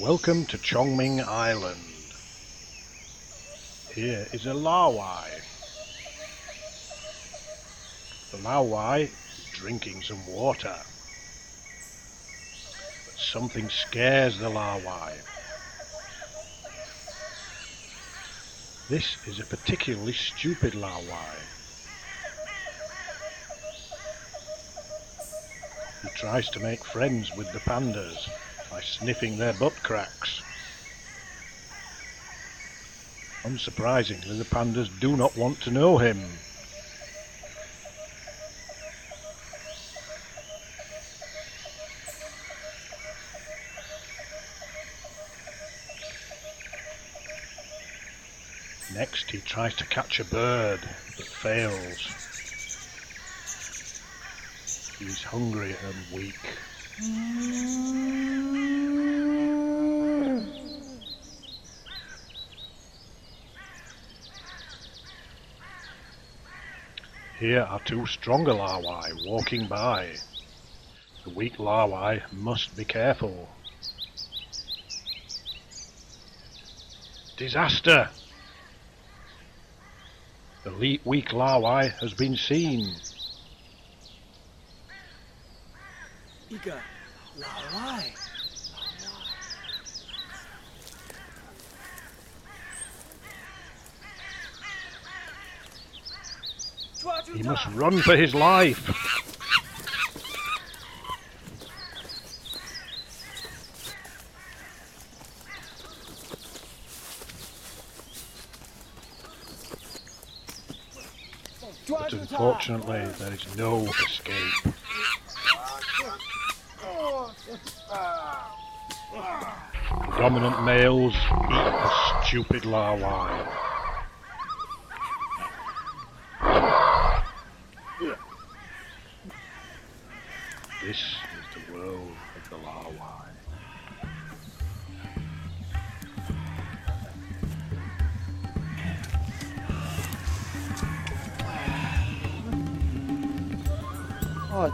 Welcome to Chongming Island. Here is a Laowai. The Laowai is drinking some water. But something scares the Laowai. This is a particularly stupid Laowai. He tries to make friends with the pandas by sniffing their butt cracks. Unsurprisingly, the pandas do not want to know him. Next, he tries to catch a bird, but fails. He's hungry and weak. Here are two stronger laowai walking by. The weak laowai must be careful. Disaster! The weak laowai has been seen. Ika, He must run for his life. but unfortunately, there is no escape. Dominant males eat the stupid laowai. This is the world of the laowai. Oh,